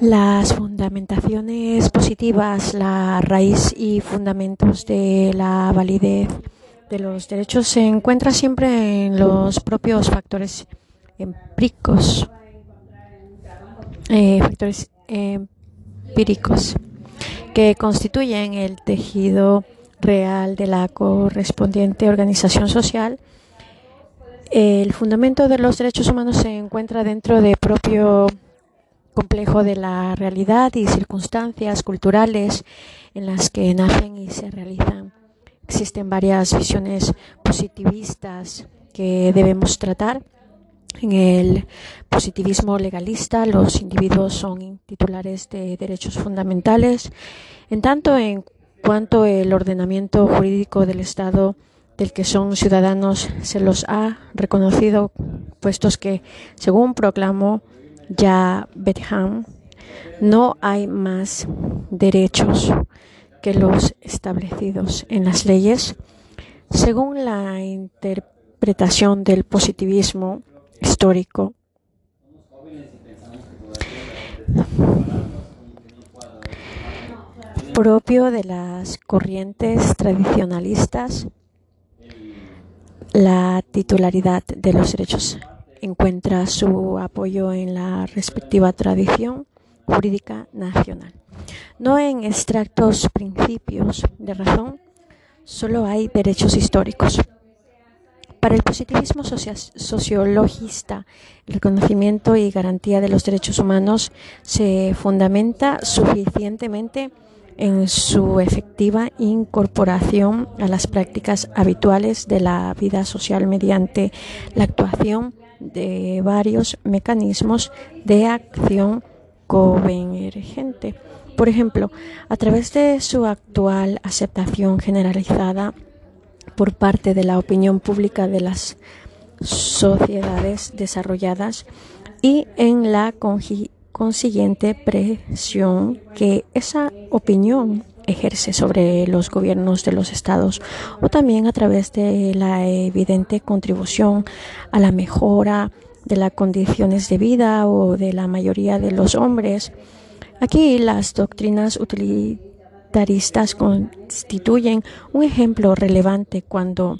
Las fundamentaciones positivas, la raíz y fundamentos de la validez de los derechos se encuentra siempre en los propios factores empíricos, eh, factores empíricos que constituyen el tejido real de la correspondiente organización social. El fundamento de los derechos humanos se encuentra dentro del propio complejo de la realidad y circunstancias culturales en las que nacen y se realizan. Existen varias visiones positivistas que debemos tratar. En el positivismo legalista, los individuos son titulares de derechos fundamentales, en tanto en cuanto el ordenamiento jurídico del Estado del que son ciudadanos se los ha reconocido, puestos que, según proclamó ya Betham, no hay más derechos que los establecidos en las leyes. Según la interpretación del positivismo histórico, propio de las corrientes tradicionalistas, la titularidad de los derechos encuentra su apoyo en la respectiva tradición jurídica nacional. No en extractos principios de razón, solo hay derechos históricos. Para el positivismo sociologista, el reconocimiento y garantía de los derechos humanos se fundamenta suficientemente en su efectiva incorporación a las prácticas habituales de la vida social mediante la actuación de varios mecanismos de acción convergente. Por ejemplo, a través de su actual aceptación generalizada por parte de la opinión pública de las sociedades desarrolladas y en la consiguiente presión que esa opinión ejerce sobre los gobiernos de los estados o también a través de la evidente contribución a la mejora de las condiciones de vida o de la mayoría de los hombres. Aquí las doctrinas utilitaristas constituyen un ejemplo relevante cuando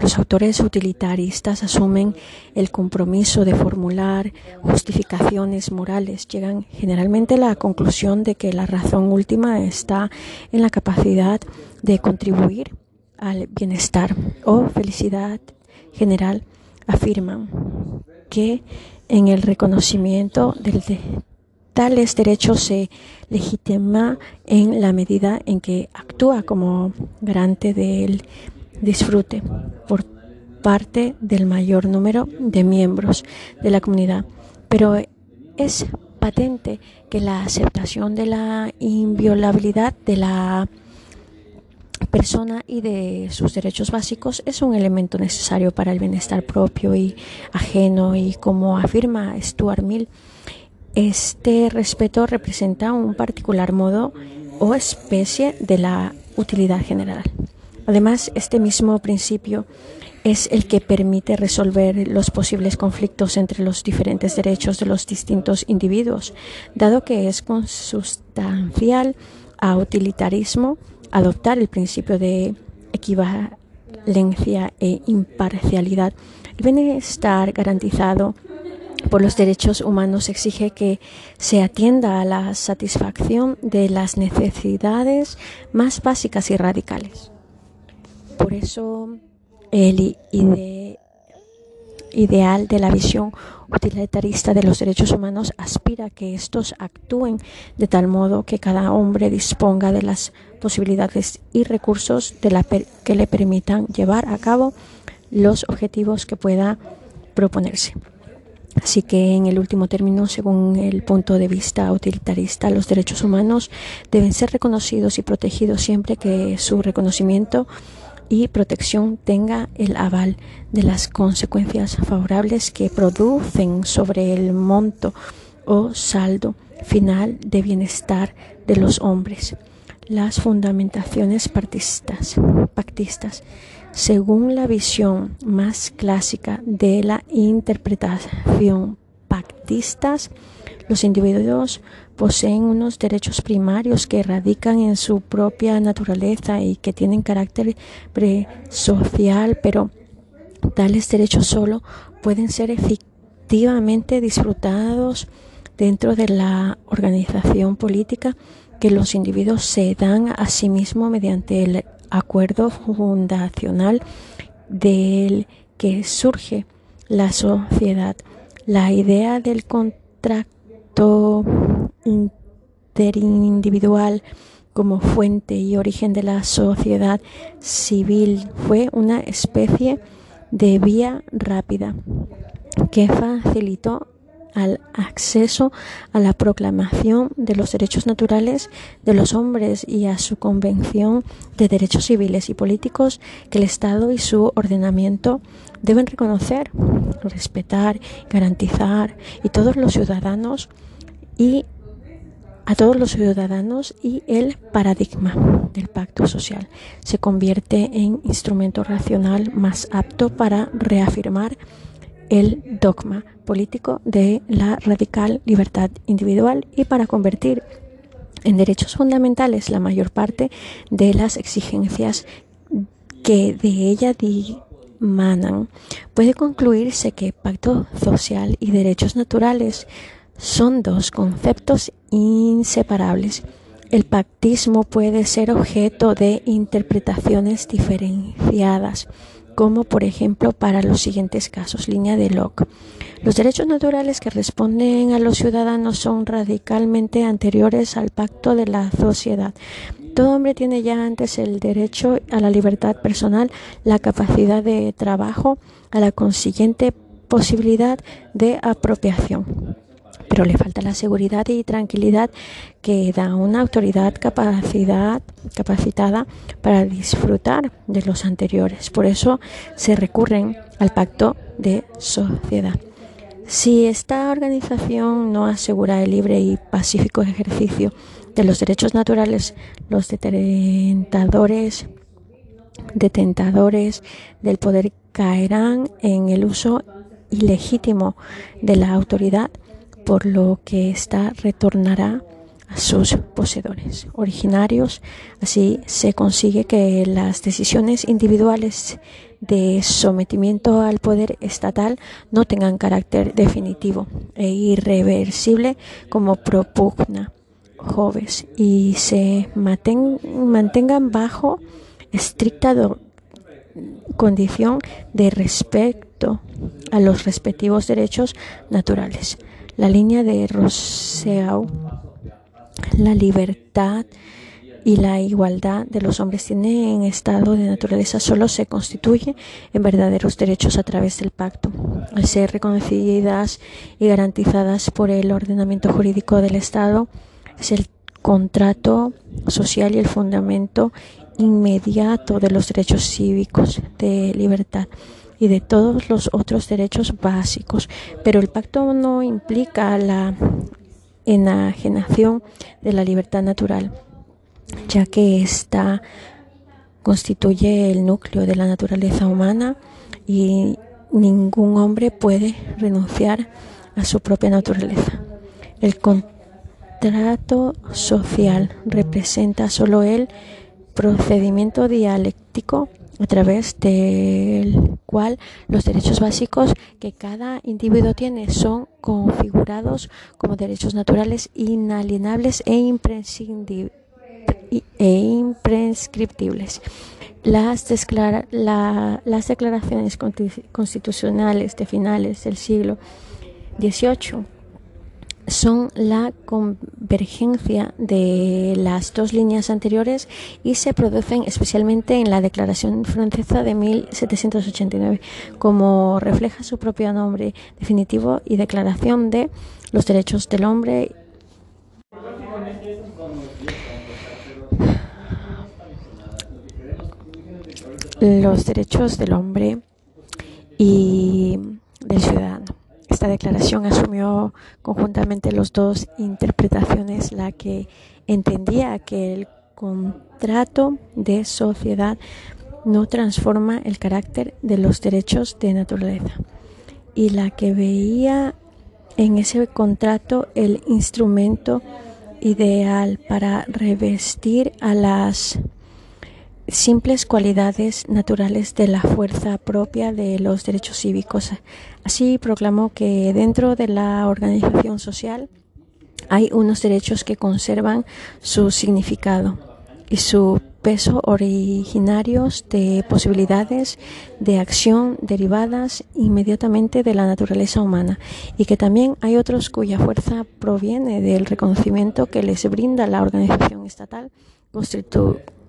los autores utilitaristas asumen el compromiso de formular justificaciones morales. Llegan generalmente a la conclusión de que la razón última está en la capacidad de contribuir al bienestar o felicidad general. Afirman que en el reconocimiento de tales derechos se legitima en la medida en que actúa como garante del disfrute por parte del mayor número de miembros de la comunidad. Pero es patente que la aceptación de la inviolabilidad de la persona y de sus derechos básicos es un elemento necesario para el bienestar propio y ajeno y como afirma Stuart Mill, este respeto representa un particular modo o especie de la utilidad general. Además, este mismo principio es el que permite resolver los posibles conflictos entre los diferentes derechos de los distintos individuos, dado que es consustancial a utilitarismo adoptar el principio de equivalencia e imparcialidad. El bienestar garantizado por los derechos humanos exige que se atienda a la satisfacción de las necesidades más básicas y radicales. Por eso el ideal de la visión utilitarista de los derechos humanos aspira a que estos actúen de tal modo que cada hombre disponga de las posibilidades y recursos que le permitan llevar a cabo los objetivos que pueda proponerse. Así que, en el último término, según el punto de vista utilitarista, los derechos humanos deben ser reconocidos y protegidos siempre que su reconocimiento y protección tenga el aval de las consecuencias favorables que producen sobre el monto o saldo final de bienestar de los hombres. Las fundamentaciones pactistas, según la visión más clásica de la interpretación pactistas, Los individuos poseen unos derechos primarios que radican en su propia naturaleza y que tienen carácter presocial, pero tales derechos solo pueden ser efectivamente disfrutados dentro de la organización política que los individuos se dan a sí mismos mediante el acuerdo fundacional del que surge la sociedad. La idea del contrato interindividual como fuente y origen de la sociedad civil. Fue una especie de vía rápida que facilitó al acceso a la proclamación de los derechos naturales de los hombres y a su convención de derechos civiles y políticos que el Estado y su ordenamiento deben reconocer, respetar, garantizar y todos los ciudadanos y a todos los ciudadanos y el paradigma del pacto social. Se convierte en instrumento racional más apto para reafirmar el dogma político de la radical libertad individual y para convertir en derechos fundamentales la mayor parte de las exigencias que de ella dimanan. Puede concluirse que pacto social y derechos naturales son dos conceptos inseparables. El pactismo puede ser objeto de interpretaciones diferenciadas como por ejemplo para los siguientes casos. Línea de Locke. Los derechos naturales que responden a los ciudadanos son radicalmente anteriores al pacto de la sociedad. Todo hombre tiene ya antes el derecho a la libertad personal, la capacidad de trabajo, a la consiguiente posibilidad de apropiación pero le falta la seguridad y tranquilidad que da una autoridad capacitada para disfrutar de los anteriores. Por eso se recurren al pacto de sociedad. Si esta organización no asegura el libre y pacífico ejercicio de los derechos naturales, los detentadores, detentadores del poder caerán en el uso ilegítimo de la autoridad por lo que ésta retornará a sus poseedores originarios. Así se consigue que las decisiones individuales de sometimiento al poder estatal no tengan carácter definitivo e irreversible como propugna Joves y se mantengan bajo estricta condición de respeto a los respectivos derechos naturales la línea de Rousseau, la libertad y la igualdad de los hombres tienen en estado de naturaleza solo se constituye en verdaderos derechos a través del pacto, al ser reconocidas y garantizadas por el ordenamiento jurídico del Estado, es el contrato social y el fundamento inmediato de los derechos cívicos de libertad y de todos los otros derechos básicos. Pero el pacto no implica la enajenación de la libertad natural, ya que ésta constituye el núcleo de la naturaleza humana y ningún hombre puede renunciar a su propia naturaleza. El contrato social representa solo el procedimiento dialéctico a través del cual los derechos básicos que cada individuo tiene son configurados como derechos naturales inalienables e, e imprescriptibles. Las, las declaraciones constitucionales de finales del siglo XVIII son la convergencia de las dos líneas anteriores y se producen especialmente en la Declaración Francesa de 1789, como refleja su propio nombre definitivo y Declaración de los Derechos del Hombre. Los derechos del hombre y del ciudadano. Esta declaración asumió conjuntamente las dos interpretaciones, la que entendía que el contrato de sociedad no transforma el carácter de los derechos de naturaleza y la que veía en ese contrato el instrumento ideal para revestir a las simples cualidades naturales de la fuerza propia de los derechos cívicos. Así proclamó que dentro de la organización social hay unos derechos que conservan su significado y su peso originarios de posibilidades de acción derivadas inmediatamente de la naturaleza humana y que también hay otros cuya fuerza proviene del reconocimiento que les brinda la organización estatal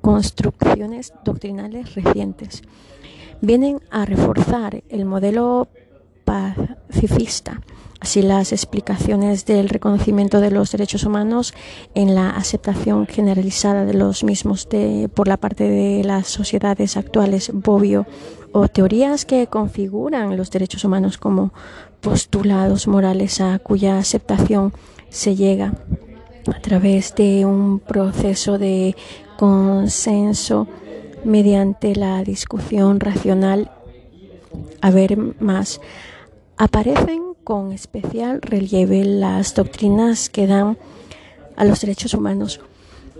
construcciones doctrinales recientes. Vienen a reforzar el modelo pacifista Así las explicaciones del reconocimiento de los derechos humanos en la aceptación generalizada de los mismos por la parte de las sociedades actuales, Bobbio, o teorías que configuran los derechos humanos como postulados morales a cuya aceptación se llega a través de un proceso de consenso mediante la discusión racional. A ver más. Aparecen con especial relieve las doctrinas que dan a los derechos humanos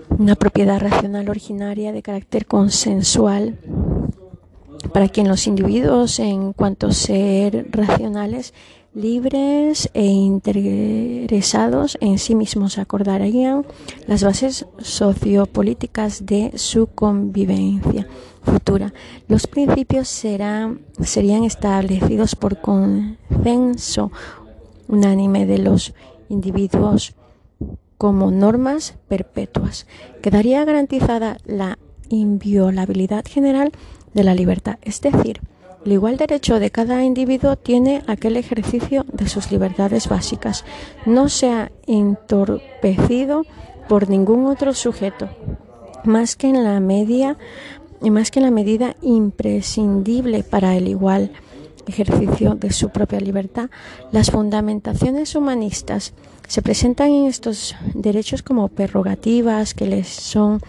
una propiedad racional originaria de carácter consensual para quien los individuos en cuanto a ser racionales libres e interesados en sí mismos acordarían las bases sociopolíticas de su convivencia futura. Los principios serán, serían establecidos por consenso unánime de los individuos como normas perpetuas. Quedaría garantizada la inviolabilidad general de la libertad, es decir, el igual derecho de cada individuo tiene aquel ejercicio de sus libertades básicas. No se ha entorpecido por ningún otro sujeto, más que en la media, más que en la medida imprescindible para el igual ejercicio de su propia libertad. Las fundamentaciones humanistas se presentan en estos derechos como prerrogativas que les son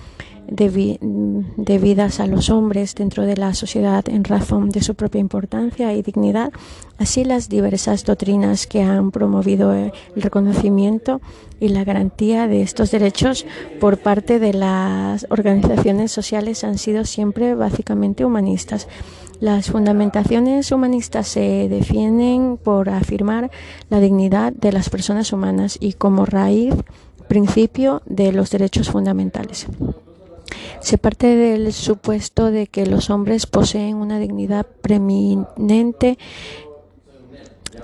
debidas a los hombres dentro de la sociedad en razón de su propia importancia y dignidad, así las diversas doctrinas que han promovido el reconocimiento y la garantía de estos derechos por parte de las organizaciones sociales han sido siempre básicamente humanistas. Las fundamentaciones humanistas se defienden por afirmar la dignidad de las personas humanas y como raíz principio de los derechos fundamentales. Se parte del supuesto de que los hombres poseen una dignidad preeminente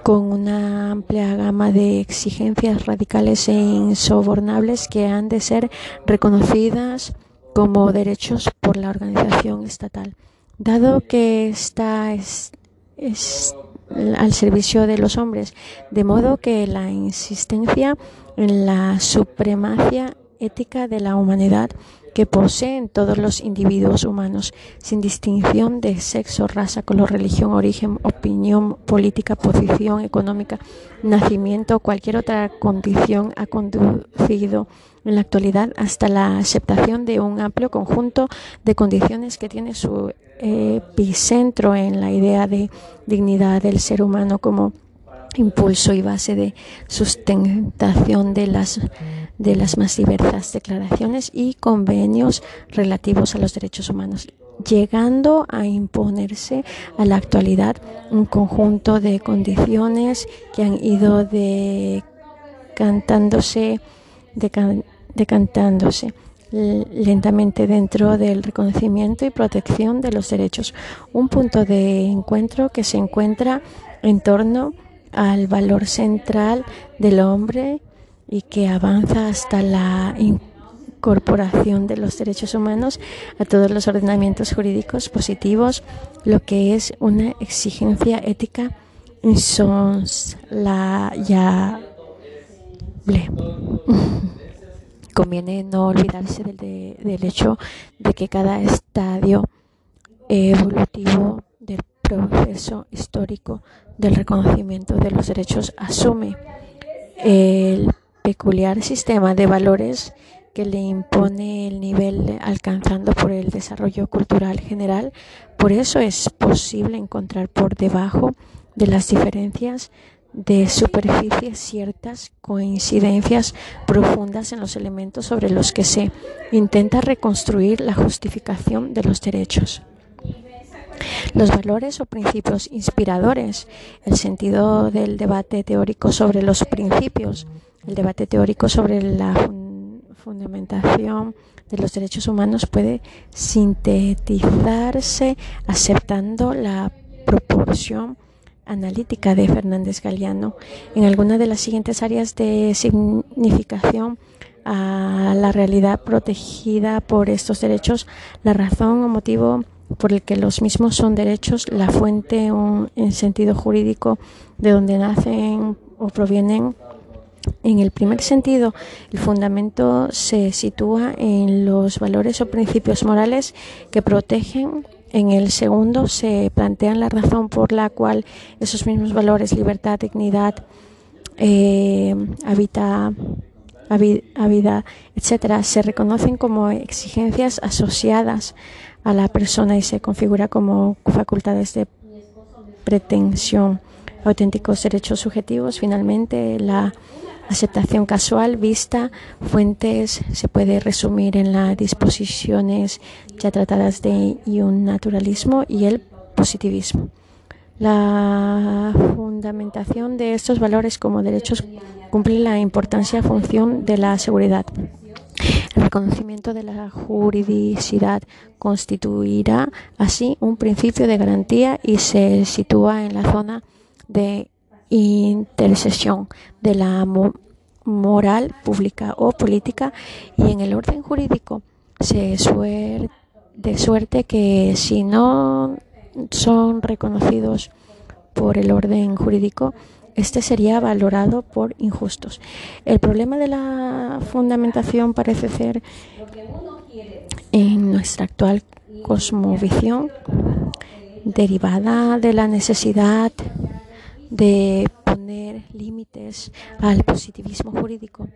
con una amplia gama de exigencias radicales e insobornables que han de ser reconocidas como derechos por la organización estatal. Dado que está es, al servicio de los hombres, de modo que la insistencia en la supremacia ética de la humanidad que poseen todos los individuos humanos, sin distinción de sexo, raza, color, religión, origen, opinión política, posición económica, nacimiento o cualquier otra condición, ha conducido en la actualidad hasta la aceptación de un amplio conjunto de condiciones que tiene su epicentro en la idea de dignidad del ser humano como impulso y base de sustentación de las de las más diversas declaraciones y convenios relativos a los derechos humanos, llegando a imponerse a la actualidad un conjunto de condiciones que han ido decantándose, decantándose lentamente dentro del reconocimiento y protección de los derechos. Un punto de encuentro que se encuentra en torno al valor central del hombre y que avanza hasta la incorporación de los derechos humanos a todos los ordenamientos jurídicos positivos, lo que es una exigencia ética insoslayable. Conviene no olvidarse del, del hecho de que cada estadio evolutivo del proceso histórico del reconocimiento de los derechos asume el peculiar sistema de valores que le impone el nivel alcanzando por el desarrollo cultural general. Por eso es posible encontrar por debajo de las diferencias de superficie ciertas coincidencias profundas en los elementos sobre los que se intenta reconstruir la justificación de los derechos. Los valores o principios inspiradores, el sentido del debate teórico sobre los principios, el debate teórico sobre la fundamentación de los derechos humanos puede sintetizarse aceptando la proporción analítica de Fernández Galeano en alguna de las siguientes áreas de significación a la realidad protegida por estos derechos, la razón o motivo por el que los mismos son derechos, la fuente en sentido jurídico de donde nacen o provienen. En el primer sentido, el fundamento se sitúa en los valores o principios morales que protegen. En el segundo se plantea la razón por la cual esos mismos valores, libertad, dignidad, eh, vida, etcétera, se reconocen como exigencias asociadas a la persona y se configura como facultades de pretensión, auténticos derechos subjetivos. Finalmente, la aceptación casual, vista, fuentes, se puede resumir en las disposiciones ya tratadas de un naturalismo y el positivismo. La fundamentación de estos valores como derechos cumple la importancia función de la seguridad. El reconocimiento de la juridicidad constituirá así un principio de garantía y se sitúa en la zona de intersección de la moral pública o política y en el orden jurídico se de suerte que si no son reconocidos por el orden jurídico, este sería valorado por injustos. El problema de la fundamentación parece ser en nuestra actual cosmovisión derivada de la necesidad de poner límites al positivismo jurídico,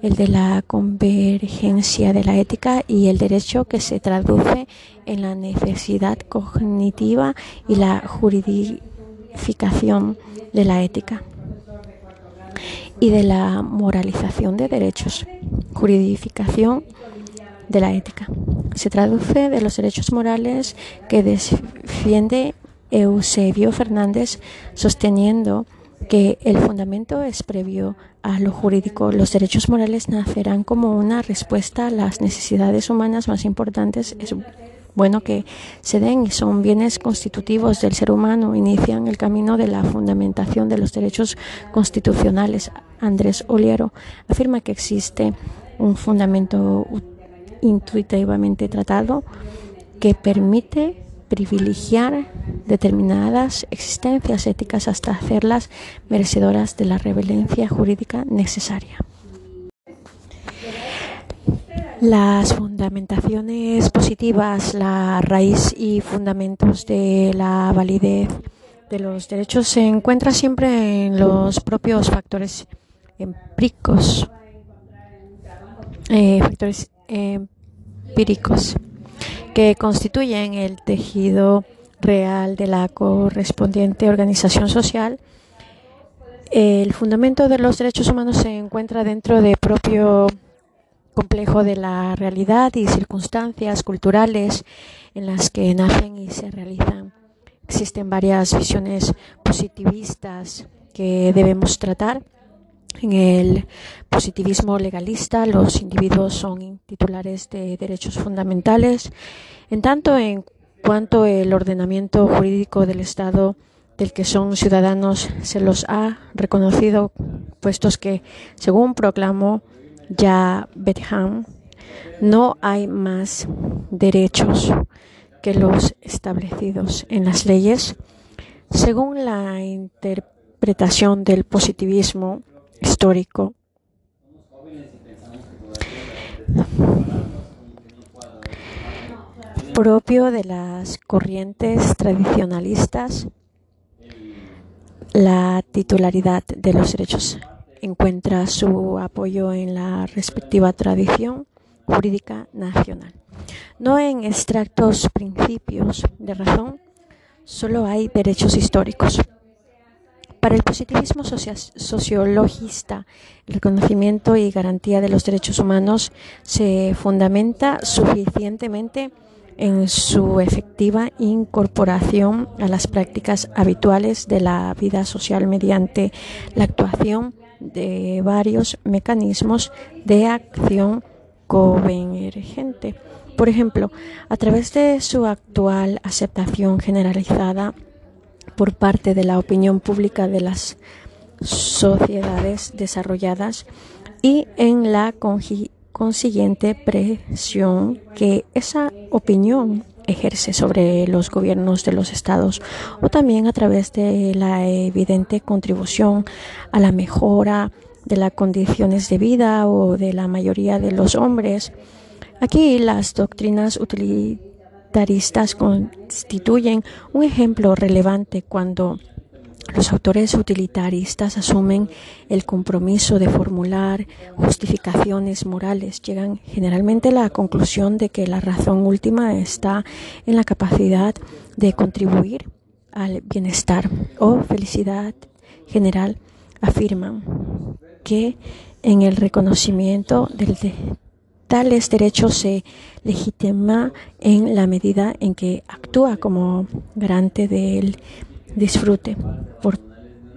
el de la convergencia de la ética y el derecho que se traduce en la necesidad cognitiva y la juridificación de la ética y de la moralización de derechos, juridificación de la ética. Se traduce de los derechos morales que defiende Eusebio Fernández sosteniendo que el fundamento es previo a lo jurídico. Los derechos morales nacerán como una respuesta a las necesidades humanas más importantes. Es bueno que se den y son bienes constitutivos del ser humano. Inician el camino de la fundamentación de los derechos constitucionales. Andrés Oliero afirma que existe un fundamento intuitivamente tratado que permite privilegiar determinadas existencias éticas hasta hacerlas merecedoras de la revelencia jurídica necesaria. Las fundamentaciones positivas, la raíz y fundamentos de la validez de los derechos se encuentra siempre en los propios factores empíricos, eh, factores empíricos que constituyen el tejido real de la correspondiente organización social. El fundamento de los derechos humanos se encuentra dentro del propio complejo de la realidad y circunstancias culturales en las que nacen y se realizan. Existen varias visiones positivistas que debemos tratar. En el positivismo legalista, los individuos son titulares de derechos fundamentales, en tanto en cuanto el ordenamiento jurídico del Estado del que son ciudadanos se los ha reconocido, puestos que, según proclamó ya Betham, no hay más derechos que los establecidos en las leyes. Según la interpretación del positivismo, histórico. propio de las corrientes tradicionalistas, la titularidad de los derechos encuentra su apoyo en la respectiva tradición jurídica nacional. No en extractos principios de razón, solo hay derechos históricos Para el positivismo sociologista, el reconocimiento y garantía de los derechos humanos se fundamenta suficientemente en su efectiva incorporación a las prácticas habituales de la vida social mediante la actuación de varios mecanismos de acción convergente. Por ejemplo, a través de su actual aceptación generalizada por parte de la opinión pública de las sociedades desarrolladas y en la consiguiente presión que esa opinión ejerce sobre los gobiernos de los estados o también a través de la evidente contribución a la mejora de las condiciones de vida o de la mayoría de los hombres. Aquí las doctrinas utilizan constituyen un ejemplo relevante cuando los autores utilitaristas asumen el compromiso de formular justificaciones morales. Llegan generalmente a la conclusión de que la razón última está en la capacidad de contribuir al bienestar o felicidad general. Afirman que en el reconocimiento del tales derechos se legitima en la medida en que actúa como garante del disfrute por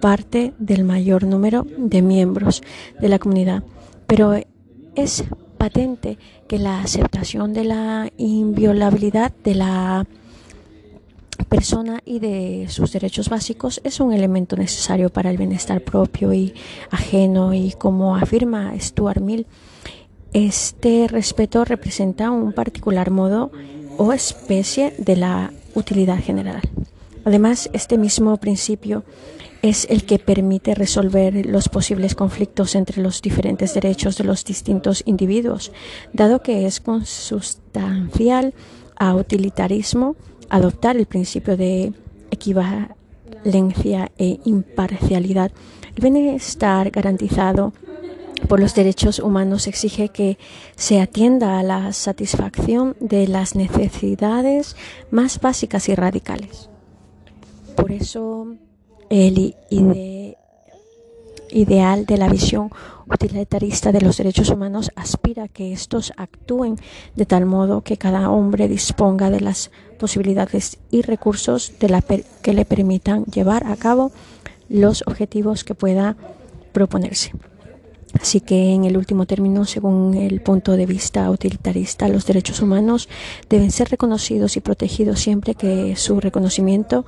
parte del mayor número de miembros de la comunidad. Pero es patente que la aceptación de la inviolabilidad de la persona y de sus derechos básicos es un elemento necesario para el bienestar propio y ajeno y como afirma Stuart Mill, este respeto representa un particular modo o especie de la utilidad general. Además, este mismo principio es el que permite resolver los posibles conflictos entre los diferentes derechos de los distintos individuos, dado que es consustancial a utilitarismo adoptar el principio de equivalencia e imparcialidad. El bienestar garantizado por los derechos humanos exige que se atienda a la satisfacción de las necesidades más básicas y radicales. Por eso el ideal de la visión utilitarista de los derechos humanos aspira a que estos actúen de tal modo que cada hombre disponga de las posibilidades y recursos que le permitan llevar a cabo los objetivos que pueda proponerse. Así que, en el último término, según el punto de vista utilitarista, los derechos humanos deben ser reconocidos y protegidos siempre que su reconocimiento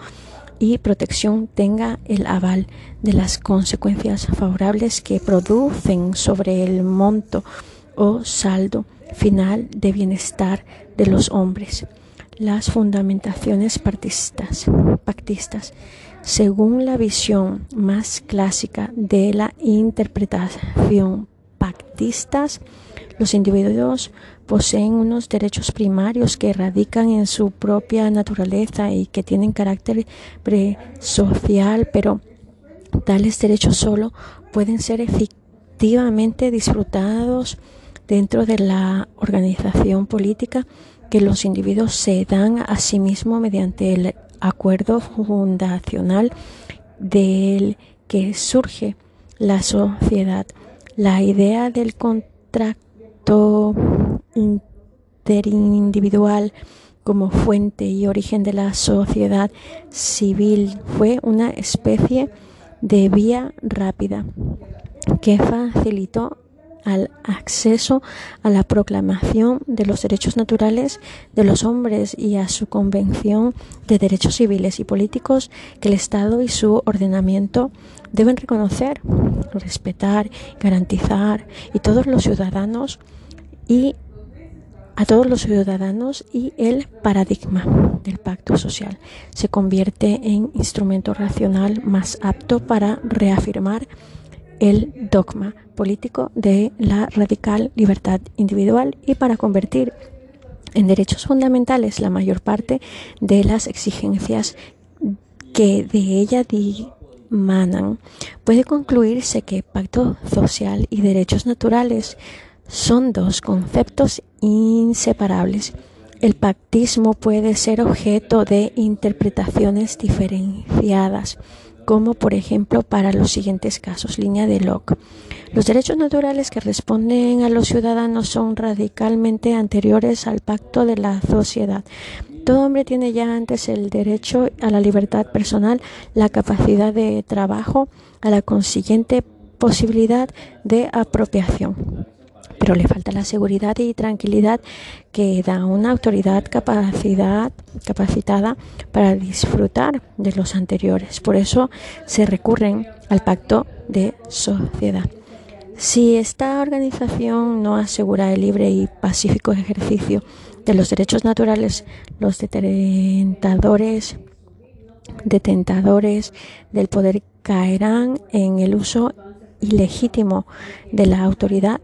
y protección tenga el aval de las consecuencias favorables que producen sobre el monto o saldo final de bienestar de los hombres. Las fundamentaciones pactistas según la visión más clásica de la interpretación pactistas, los individuos poseen unos derechos primarios que radican en su propia naturaleza y que tienen carácter presocial, pero tales derechos solo pueden ser efectivamente disfrutados dentro de la organización política que los individuos se dan a sí mismos mediante el acuerdo fundacional del que surge la sociedad. La idea del contrato interindividual como fuente y origen de la sociedad civil fue una especie de vía rápida que facilitó al acceso a la proclamación de los derechos naturales de los hombres y a su convención de derechos civiles y políticos que el Estado y su ordenamiento deben reconocer, respetar, garantizar y todos los ciudadanos y a todos los ciudadanos y el paradigma del pacto social. Se convierte en instrumento racional más apto para reafirmar el dogma político de la radical libertad individual y para convertir en derechos fundamentales la mayor parte de las exigencias que de ella dimanan, puede concluirse que pacto social y derechos naturales son dos conceptos inseparables. El pactismo puede ser objeto de interpretaciones diferenciadas como por ejemplo para los siguientes casos. Línea de Locke. Los derechos naturales que responden a los ciudadanos son radicalmente anteriores al pacto de la sociedad. Todo hombre tiene ya antes el derecho a la libertad personal, la capacidad de trabajo, a la consiguiente posibilidad de apropiación pero le falta la seguridad y tranquilidad que da una autoridad capacitada para disfrutar de los anteriores. Por eso se recurren al pacto de sociedad. Si esta organización no asegura el libre y pacífico ejercicio de los derechos naturales, los detentadores, detentadores del poder caerán en el uso ilegítimo de la autoridad,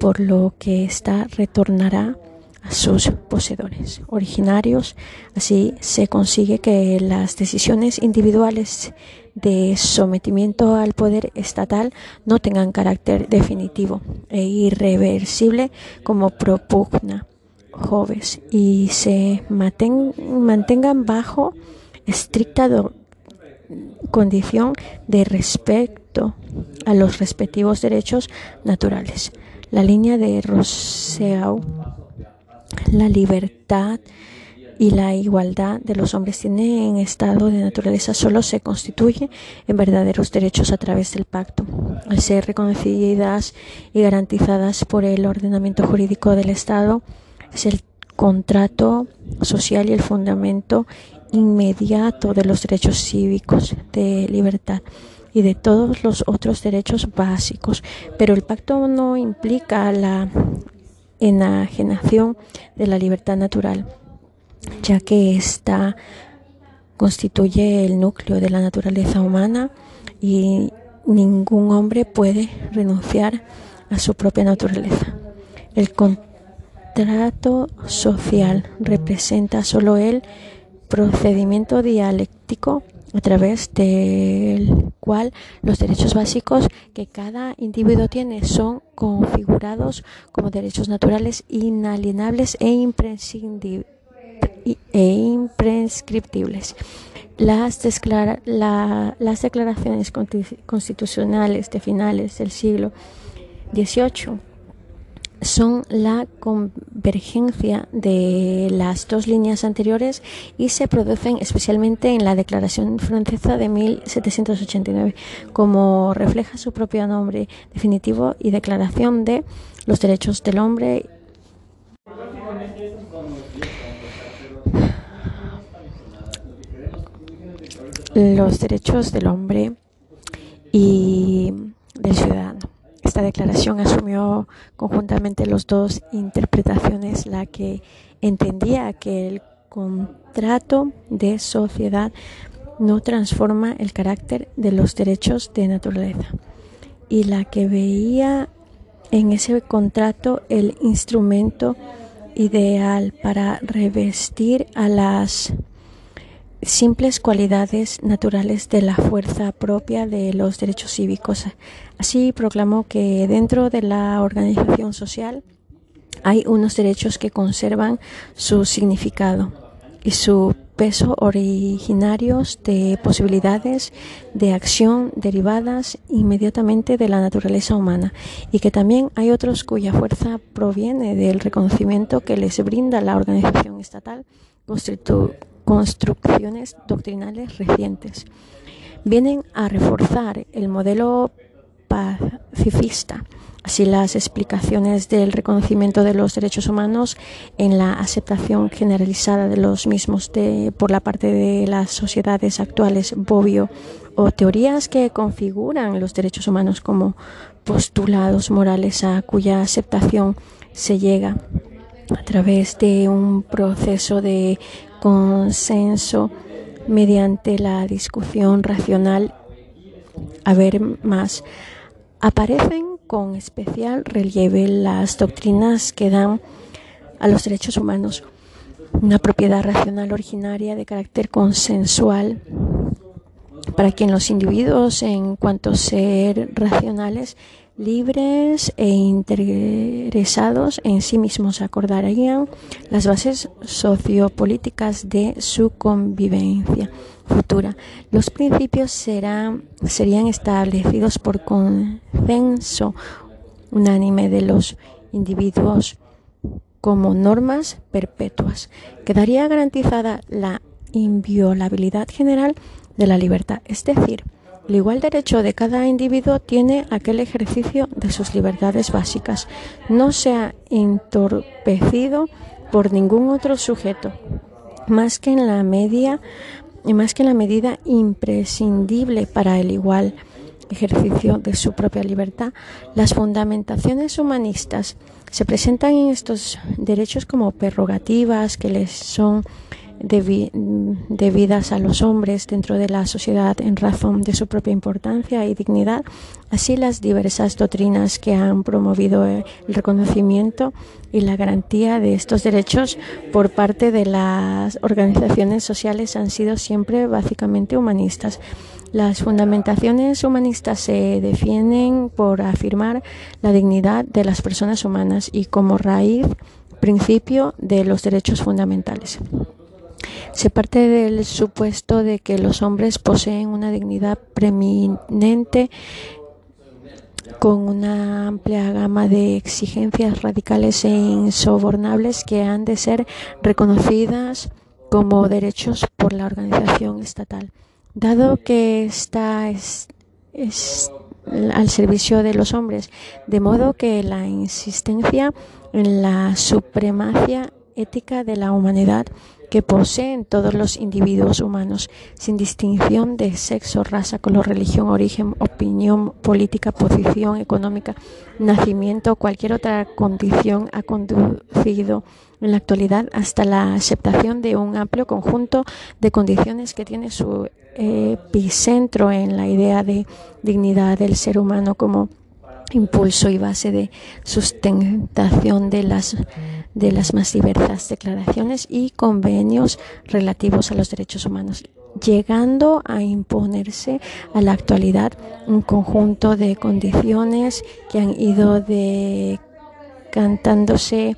por lo que ésta retornará a sus poseedores originarios. Así se consigue que las decisiones individuales de sometimiento al poder estatal no tengan carácter definitivo e irreversible como propugna Joves y se mantengan bajo estricta condición de respeto a los respectivos derechos naturales. La línea de Rousseau, la libertad y la igualdad de los hombres tiene en estado de naturaleza solo se constituye en verdaderos derechos a través del pacto, al ser reconocidas y garantizadas por el ordenamiento jurídico del Estado, es el contrato social y el fundamento inmediato de los derechos cívicos de libertad y de todos los otros derechos básicos, pero el pacto no implica la enajenación de la libertad natural ya que ésta constituye el núcleo de la naturaleza humana y ningún hombre puede renunciar a su propia naturaleza. El contrato social representa solo el procedimiento dialéctico a través del cual los derechos básicos que cada individuo tiene son configurados como derechos naturales inalienables e e imprescriptibles. Las, las declaraciones constitucionales de finales del siglo XVIII son la convergencia de las dos líneas anteriores y se producen especialmente en la Declaración Francesa de 1789, como refleja su propio nombre definitivo y Declaración de los Derechos del Hombre los derechos del hombre y del ciudadano. Esta declaración asumió conjuntamente las dos interpretaciones, la que entendía que el contrato de sociedad no transforma el carácter de los derechos de naturaleza y la que veía en ese contrato el instrumento ideal para revestir a las simples cualidades naturales de la fuerza propia de los derechos cívicos. Así proclamó que dentro de la organización social hay unos derechos que conservan su significado y su peso originarios de posibilidades de acción derivadas inmediatamente de la naturaleza humana y que también hay otros cuya fuerza proviene del reconocimiento que les brinda la organización estatal construcciones doctrinales recientes. Vienen a reforzar el modelo pacifista, así las explicaciones del reconocimiento de los derechos humanos en la aceptación generalizada de los mismos por la parte de las sociedades actuales, Bobbio, o teorías que configuran los derechos humanos como postulados morales a cuya aceptación se llega a través de un proceso de consenso mediante la discusión racional. A ver más. Aparecen con especial relieve las doctrinas que dan a los derechos humanos una propiedad racional originaria de carácter consensual para quien los individuos, en cuanto a ser racionales, libres e interesados en sí mismos acordarían las bases sociopolíticas de su convivencia futura. Los principios serán, serían establecidos por consenso unánime de los individuos como normas perpetuas. Quedaría garantizada la inviolabilidad general de la libertad, es decir, el igual derecho de cada individuo tiene aquel ejercicio de sus libertades básicas. No se ha entorpecido por ningún otro sujeto, más que en la media más que en la medida imprescindible para el igual ejercicio de su propia libertad. Las fundamentaciones humanistas se presentan en estos derechos como prerrogativas que les son debidas a los hombres dentro de la sociedad en razón de su propia importancia y dignidad, así las diversas doctrinas que han promovido el reconocimiento y la garantía de estos derechos por parte de las organizaciones sociales han sido siempre básicamente humanistas. Las fundamentaciones humanistas se defienden por afirmar la dignidad de las personas humanas y como raíz principio de los derechos fundamentales. Se parte del supuesto de que los hombres poseen una dignidad preeminente con una amplia gama de exigencias radicales e insobornables que han de ser reconocidas como derechos por la organización estatal. Dado que está es, al servicio de los hombres, de modo que la insistencia en la supremacia ética de la humanidad que poseen todos los individuos humanos, sin distinción de sexo, raza, color, religión, origen, opinión política, posición económica, nacimiento o cualquier otra condición, ha conducido en la actualidad hasta la aceptación de un amplio conjunto de condiciones que tiene su epicentro en la idea de dignidad del ser humano como impulso y base de sustentación de las de las más diversas declaraciones y convenios relativos a los derechos humanos, llegando a imponerse a la actualidad un conjunto de condiciones que han ido decantándose,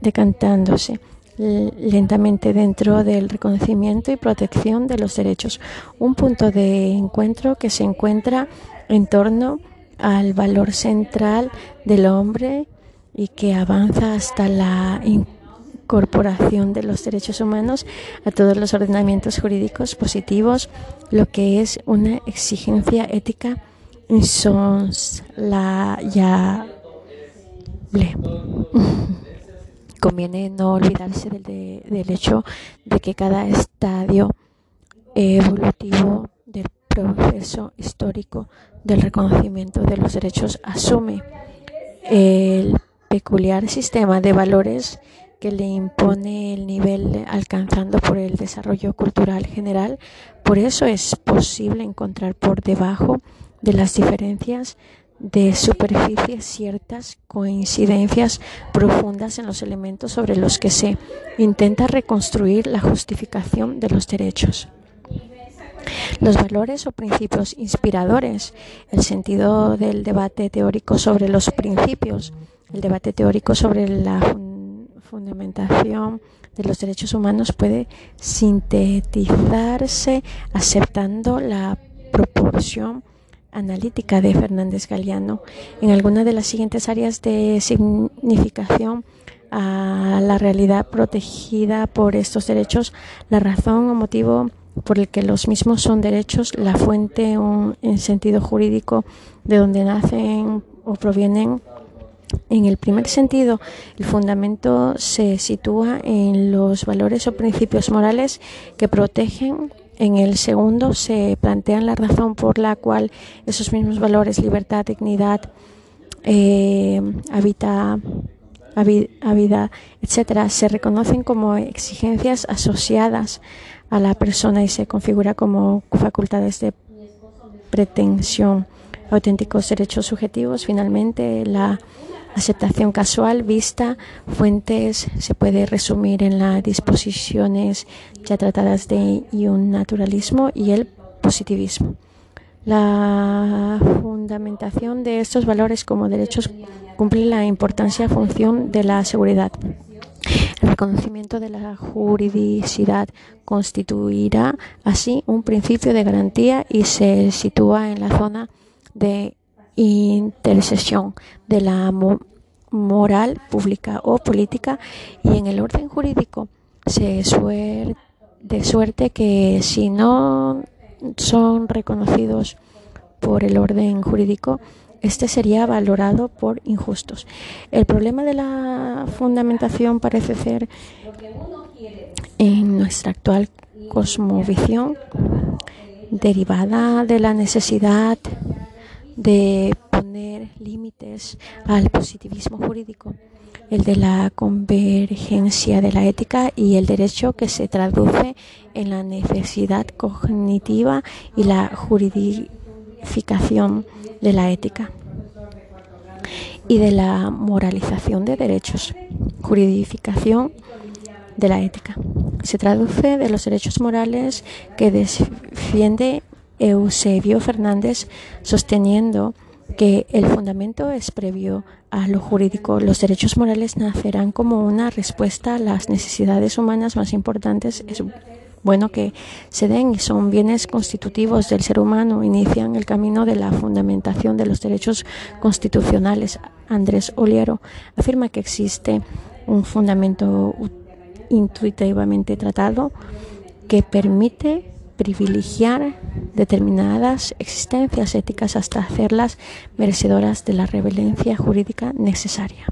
decantándose lentamente dentro del reconocimiento y protección de los derechos. Un punto de encuentro que se encuentra en torno al valor central del hombre y que avanza hasta la incorporación de los derechos humanos a todos los ordenamientos jurídicos positivos, lo que es una exigencia ética insoslayable. Conviene no olvidarse del, del hecho de que cada estadio evolutivo proceso histórico del reconocimiento de los derechos asume el peculiar sistema de valores que le impone el nivel alcanzando por el desarrollo cultural general. Por eso es posible encontrar por debajo de las diferencias de superficie ciertas coincidencias profundas en los elementos sobre los que se intenta reconstruir la justificación de los derechos. Los valores o principios inspiradores, el sentido del debate teórico sobre los principios, el debate teórico sobre la fundamentación de los derechos humanos puede sintetizarse aceptando la proporción analítica de Fernández Galeano en alguna de las siguientes áreas de significación a la realidad protegida por estos derechos, la razón o motivo por el que los mismos son derechos, la fuente en sentido jurídico de donde nacen o provienen en el primer sentido, el fundamento se sitúa en los valores o principios morales que protegen. En el segundo se plantea la razón por la cual esos mismos valores, libertad, dignidad, eh, habita, vida, etcétera, se reconocen como exigencias asociadas a la persona y se configura como facultades de pretensión, auténticos derechos subjetivos. Finalmente, la aceptación casual, vista, fuentes, se puede resumir en las disposiciones ya tratadas de un naturalismo y el positivismo. La fundamentación de estos valores como derechos cumple la importancia función de la seguridad. El reconocimiento de la juridicidad constituirá así un principio de garantía y se sitúa en la zona de intersección de la moral pública o política y en el orden jurídico se de suerte que si no son reconocidos por el orden jurídico, este sería valorado por injustos. El problema de la fundamentación parece ser en nuestra actual cosmovisión derivada de la necesidad de poner límites al positivismo jurídico, el de la convergencia de la ética y el derecho que se traduce en la necesidad cognitiva y la de la ética y de la moralización de derechos, juridificación de la ética. Se traduce de los derechos morales que defiende Eusebio Fernández sosteniendo que el fundamento es previo a lo jurídico. Los derechos morales nacerán como una respuesta a las necesidades humanas más importantes. Bueno que se den y son bienes constitutivos del ser humano. Inician el camino de la fundamentación de los derechos constitucionales. Andrés Oliero afirma que existe un fundamento intuitivamente tratado que permite privilegiar determinadas existencias éticas hasta hacerlas merecedoras de la revelencia jurídica necesaria.